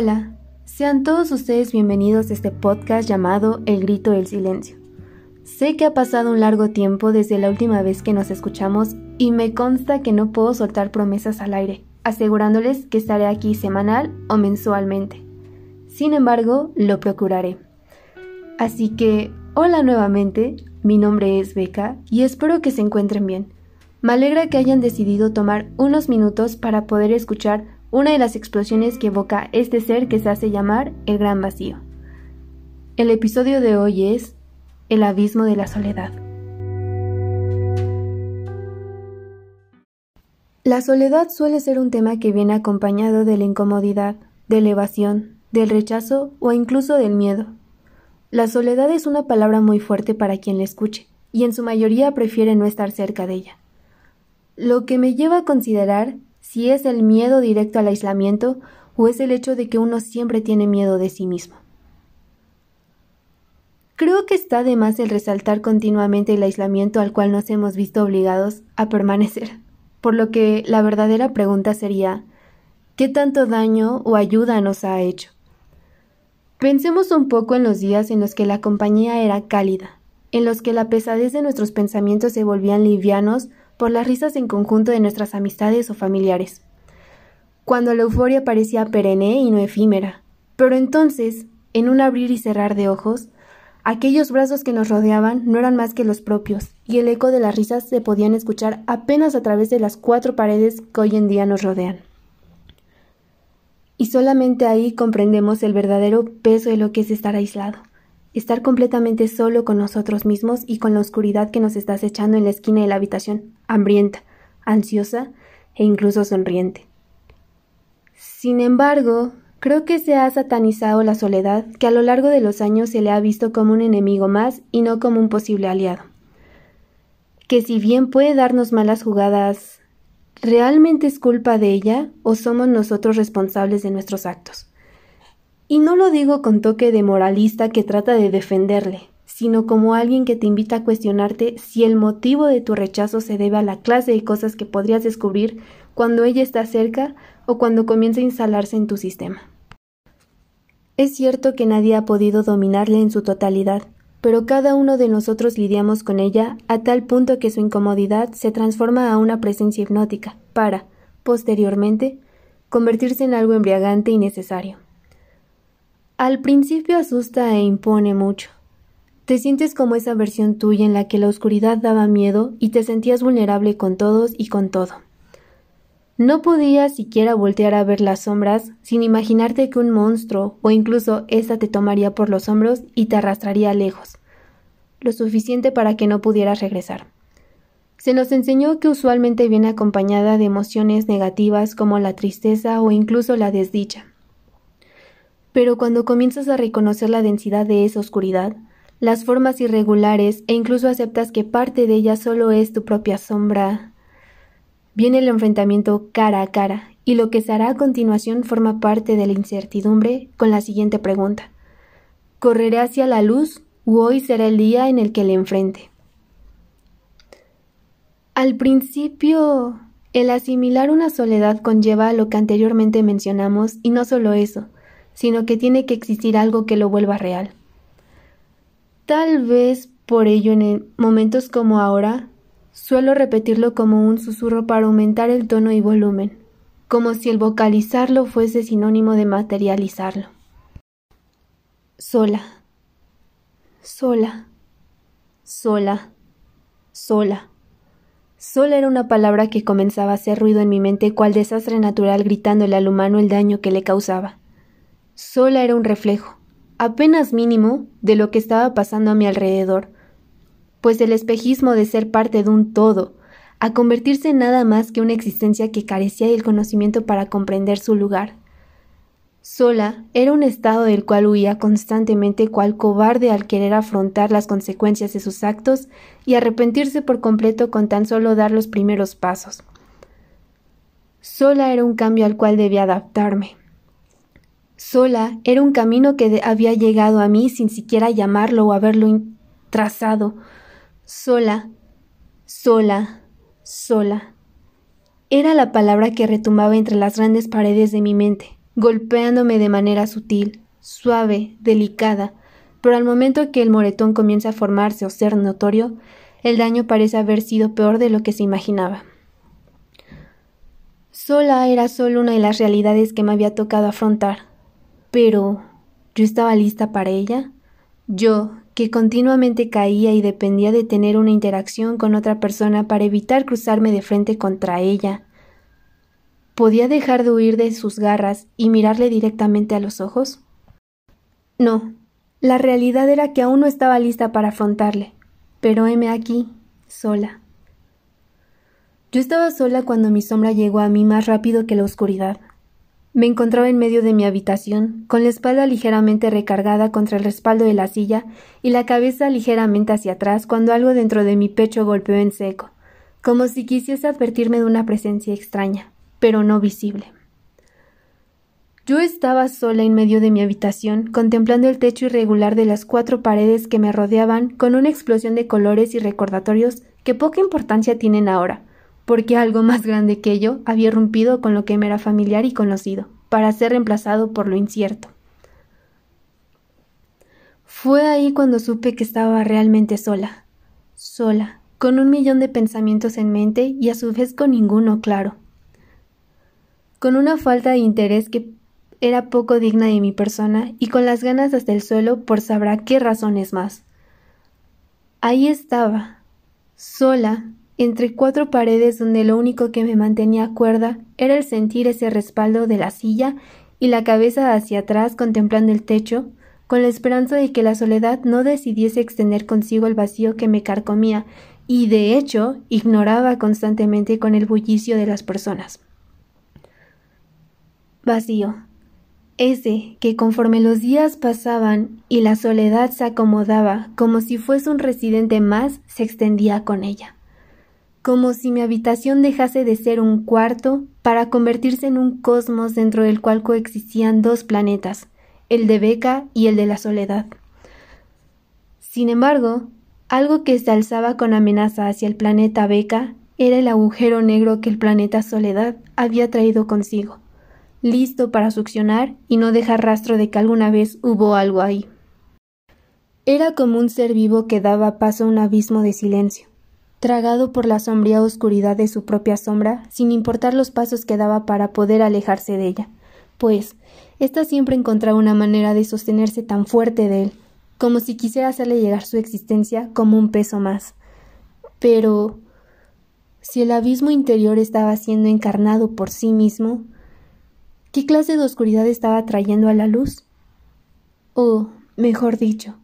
Hola, sean todos ustedes bienvenidos a este podcast llamado El Grito del Silencio. Sé que ha pasado un largo tiempo desde la última vez que nos escuchamos y me consta que no puedo soltar promesas al aire, asegurándoles que estaré aquí semanal o mensualmente. Sin embargo, lo procuraré. Así que, hola nuevamente, mi nombre es Beca y espero que se encuentren bien. Me alegra que hayan decidido tomar unos minutos para poder escuchar una de las explosiones que evoca este ser que se hace llamar el gran vacío. El episodio de hoy es El abismo de la soledad. La soledad suele ser un tema que viene acompañado de la incomodidad, de la evasión, del rechazo o incluso del miedo. La soledad es una palabra muy fuerte para quien la escuche, y en su mayoría prefiere no estar cerca de ella. Lo que me lleva a considerar si es el miedo directo al aislamiento o es el hecho de que uno siempre tiene miedo de sí mismo. Creo que está de más el resaltar continuamente el aislamiento al cual nos hemos visto obligados a permanecer, por lo que la verdadera pregunta sería ¿qué tanto daño o ayuda nos ha hecho? Pensemos un poco en los días en los que la compañía era cálida, en los que la pesadez de nuestros pensamientos se volvían livianos por las risas en conjunto de nuestras amistades o familiares. Cuando la euforia parecía perenne y no efímera. Pero entonces, en un abrir y cerrar de ojos, aquellos brazos que nos rodeaban no eran más que los propios, y el eco de las risas se podían escuchar apenas a través de las cuatro paredes que hoy en día nos rodean. Y solamente ahí comprendemos el verdadero peso de lo que es estar aislado estar completamente solo con nosotros mismos y con la oscuridad que nos está acechando en la esquina de la habitación, hambrienta, ansiosa e incluso sonriente. Sin embargo, creo que se ha satanizado la soledad, que a lo largo de los años se le ha visto como un enemigo más y no como un posible aliado. Que si bien puede darnos malas jugadas, ¿realmente es culpa de ella o somos nosotros responsables de nuestros actos? Y no lo digo con toque de moralista que trata de defenderle, sino como alguien que te invita a cuestionarte si el motivo de tu rechazo se debe a la clase de cosas que podrías descubrir cuando ella está cerca o cuando comienza a instalarse en tu sistema. Es cierto que nadie ha podido dominarle en su totalidad, pero cada uno de nosotros lidiamos con ella a tal punto que su incomodidad se transforma a una presencia hipnótica para, posteriormente, convertirse en algo embriagante y necesario. Al principio asusta e impone mucho. Te sientes como esa versión tuya en la que la oscuridad daba miedo y te sentías vulnerable con todos y con todo. No podías siquiera voltear a ver las sombras sin imaginarte que un monstruo o incluso ésta te tomaría por los hombros y te arrastraría lejos, lo suficiente para que no pudieras regresar. Se nos enseñó que usualmente viene acompañada de emociones negativas como la tristeza o incluso la desdicha. Pero cuando comienzas a reconocer la densidad de esa oscuridad, las formas irregulares e incluso aceptas que parte de ella solo es tu propia sombra, viene el enfrentamiento cara a cara y lo que se hará a continuación forma parte de la incertidumbre con la siguiente pregunta. ¿Correré hacia la luz o hoy será el día en el que le enfrente? Al principio, el asimilar una soledad conlleva lo que anteriormente mencionamos y no solo eso, sino que tiene que existir algo que lo vuelva real. Tal vez por ello en momentos como ahora suelo repetirlo como un susurro para aumentar el tono y volumen, como si el vocalizarlo fuese sinónimo de materializarlo. Sola, sola, sola, sola. Sola era una palabra que comenzaba a hacer ruido en mi mente cual desastre natural gritándole al humano el daño que le causaba sola era un reflejo, apenas mínimo, de lo que estaba pasando a mi alrededor, pues el espejismo de ser parte de un todo, a convertirse en nada más que una existencia que carecía del conocimiento para comprender su lugar. Sola era un estado del cual huía constantemente cual cobarde al querer afrontar las consecuencias de sus actos y arrepentirse por completo con tan solo dar los primeros pasos. Sola era un cambio al cual debía adaptarme, Sola era un camino que había llegado a mí sin siquiera llamarlo o haberlo trazado. Sola, sola, sola. Era la palabra que retumbaba entre las grandes paredes de mi mente, golpeándome de manera sutil, suave, delicada, pero al momento que el moretón comienza a formarse o ser notorio, el daño parece haber sido peor de lo que se imaginaba. Sola era solo una de las realidades que me había tocado afrontar. Pero ¿yo estaba lista para ella? Yo, que continuamente caía y dependía de tener una interacción con otra persona para evitar cruzarme de frente contra ella. ¿Podía dejar de huir de sus garras y mirarle directamente a los ojos? No, la realidad era que aún no estaba lista para afrontarle, pero heme aquí, sola. Yo estaba sola cuando mi sombra llegó a mí más rápido que la oscuridad. Me encontraba en medio de mi habitación, con la espalda ligeramente recargada contra el respaldo de la silla y la cabeza ligeramente hacia atrás cuando algo dentro de mi pecho golpeó en seco, como si quisiese advertirme de una presencia extraña, pero no visible. Yo estaba sola en medio de mi habitación, contemplando el techo irregular de las cuatro paredes que me rodeaban con una explosión de colores y recordatorios que poca importancia tienen ahora, porque algo más grande que yo había rompido con lo que me era familiar y conocido, para ser reemplazado por lo incierto. Fue ahí cuando supe que estaba realmente sola, sola, con un millón de pensamientos en mente y a su vez con ninguno claro, con una falta de interés que era poco digna de mi persona y con las ganas hasta el suelo por sabrá qué razones más. Ahí estaba, sola, entre cuatro paredes donde lo único que me mantenía cuerda era el sentir ese respaldo de la silla y la cabeza hacia atrás contemplando el techo, con la esperanza de que la soledad no decidiese extender consigo el vacío que me carcomía y de hecho ignoraba constantemente con el bullicio de las personas. Vacío, ese que conforme los días pasaban y la soledad se acomodaba como si fuese un residente más, se extendía con ella. Como si mi habitación dejase de ser un cuarto para convertirse en un cosmos dentro del cual coexistían dos planetas, el de Beca y el de la soledad. Sin embargo, algo que se alzaba con amenaza hacia el planeta Beca era el agujero negro que el planeta Soledad había traído consigo listo para succionar y no dejar rastro de que alguna vez hubo algo ahí. Era como un ser vivo que daba paso a un abismo de silencio, tragado por la sombría oscuridad de su propia sombra, sin importar los pasos que daba para poder alejarse de ella, pues ésta siempre encontraba una manera de sostenerse tan fuerte de él, como si quisiera hacerle llegar su existencia como un peso más. Pero si el abismo interior estaba siendo encarnado por sí mismo, ¿Qué clase de oscuridad estaba trayendo a la luz? O, mejor dicho,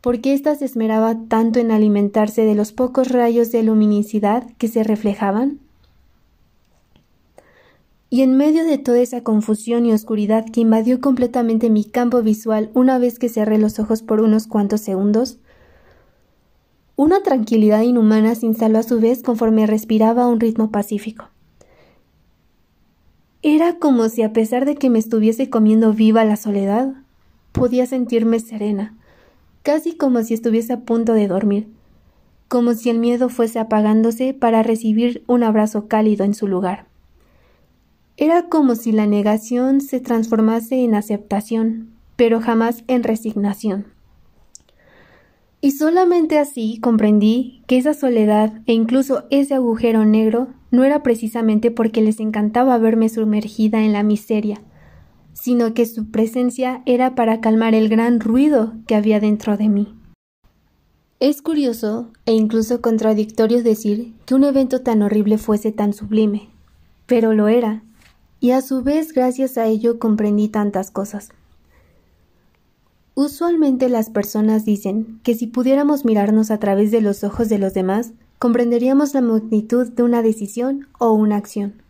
¿por qué ésta se esmeraba tanto en alimentarse de los pocos rayos de luminosidad que se reflejaban? Y en medio de toda esa confusión y oscuridad que invadió completamente mi campo visual una vez que cerré los ojos por unos cuantos segundos, una tranquilidad inhumana se instaló a su vez conforme respiraba a un ritmo pacífico. Era como si a pesar de que me estuviese comiendo viva la soledad, podía sentirme serena, casi como si estuviese a punto de dormir, como si el miedo fuese apagándose para recibir un abrazo cálido en su lugar. Era como si la negación se transformase en aceptación, pero jamás en resignación. Y solamente así comprendí que esa soledad e incluso ese agujero negro no era precisamente porque les encantaba verme sumergida en la miseria, sino que su presencia era para calmar el gran ruido que había dentro de mí. Es curioso e incluso contradictorio decir que un evento tan horrible fuese tan sublime, pero lo era, y a su vez gracias a ello comprendí tantas cosas. Usualmente las personas dicen que si pudiéramos mirarnos a través de los ojos de los demás, comprenderíamos la magnitud de una decisión o una acción.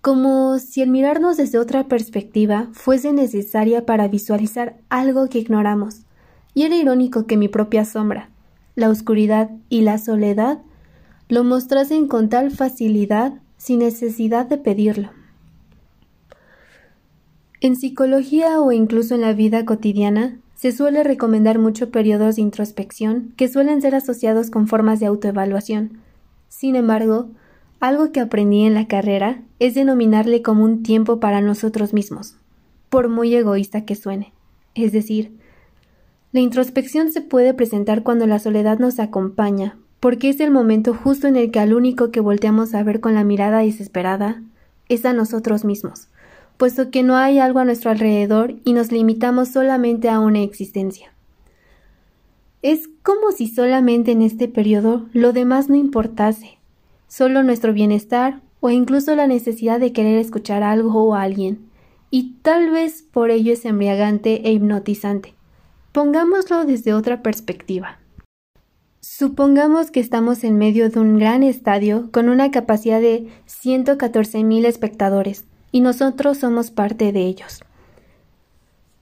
Como si el mirarnos desde otra perspectiva fuese necesaria para visualizar algo que ignoramos. Y era irónico que mi propia sombra, la oscuridad y la soledad lo mostrasen con tal facilidad sin necesidad de pedirlo. En psicología o incluso en la vida cotidiana se suele recomendar mucho periodos de introspección que suelen ser asociados con formas de autoevaluación. Sin embargo, algo que aprendí en la carrera es denominarle como un tiempo para nosotros mismos, por muy egoísta que suene. Es decir, la introspección se puede presentar cuando la soledad nos acompaña, porque es el momento justo en el que al único que volteamos a ver con la mirada desesperada es a nosotros mismos, puesto que no hay algo a nuestro alrededor y nos limitamos solamente a una existencia. Es como si solamente en este periodo lo demás no importase, solo nuestro bienestar o incluso la necesidad de querer escuchar algo o a alguien, y tal vez por ello es embriagante e hipnotizante. Pongámoslo desde otra perspectiva. Supongamos que estamos en medio de un gran estadio con una capacidad de 114.000 espectadores y nosotros somos parte de ellos.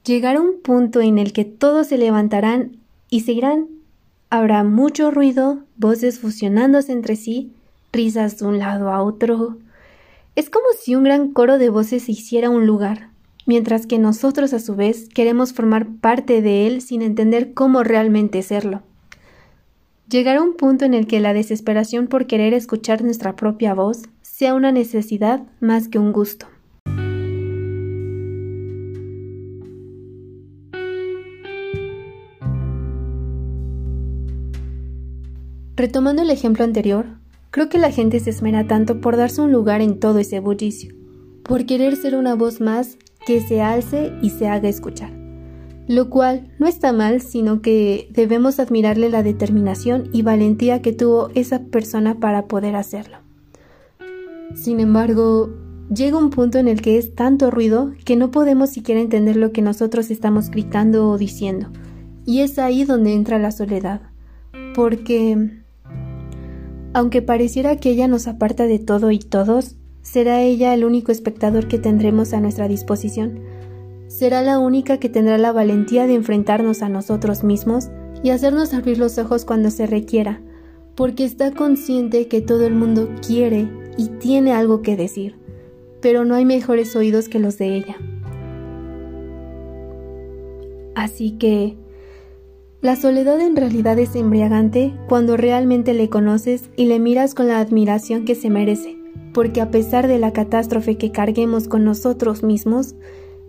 Llegará un punto en el que todos se levantarán y se irán. Habrá mucho ruido, voces fusionándose entre sí, risas de un lado a otro. Es como si un gran coro de voces se hiciera un lugar, mientras que nosotros a su vez queremos formar parte de él sin entender cómo realmente serlo. Llegará un punto en el que la desesperación por querer escuchar nuestra propia voz sea una necesidad más que un gusto. Retomando el ejemplo anterior, creo que la gente se esmera tanto por darse un lugar en todo ese bullicio, por querer ser una voz más que se alce y se haga escuchar lo cual no está mal, sino que debemos admirarle la determinación y valentía que tuvo esa persona para poder hacerlo. Sin embargo, llega un punto en el que es tanto ruido que no podemos siquiera entender lo que nosotros estamos gritando o diciendo, y es ahí donde entra la soledad, porque aunque pareciera que ella nos aparta de todo y todos, será ella el único espectador que tendremos a nuestra disposición, será la única que tendrá la valentía de enfrentarnos a nosotros mismos y hacernos abrir los ojos cuando se requiera, porque está consciente que todo el mundo quiere y tiene algo que decir, pero no hay mejores oídos que los de ella. Así que la soledad en realidad es embriagante cuando realmente le conoces y le miras con la admiración que se merece, porque a pesar de la catástrofe que carguemos con nosotros mismos,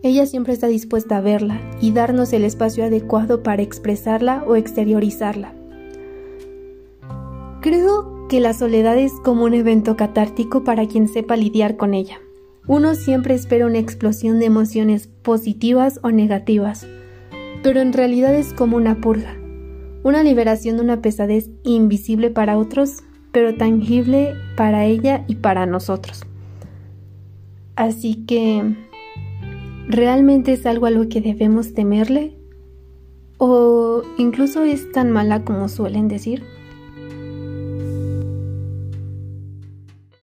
ella siempre está dispuesta a verla y darnos el espacio adecuado para expresarla o exteriorizarla. Creo que la soledad es como un evento catártico para quien sepa lidiar con ella. Uno siempre espera una explosión de emociones positivas o negativas, pero en realidad es como una purga, una liberación de una pesadez invisible para otros, pero tangible para ella y para nosotros. Así que ¿Realmente es algo a lo que debemos temerle? ¿O incluso es tan mala como suelen decir?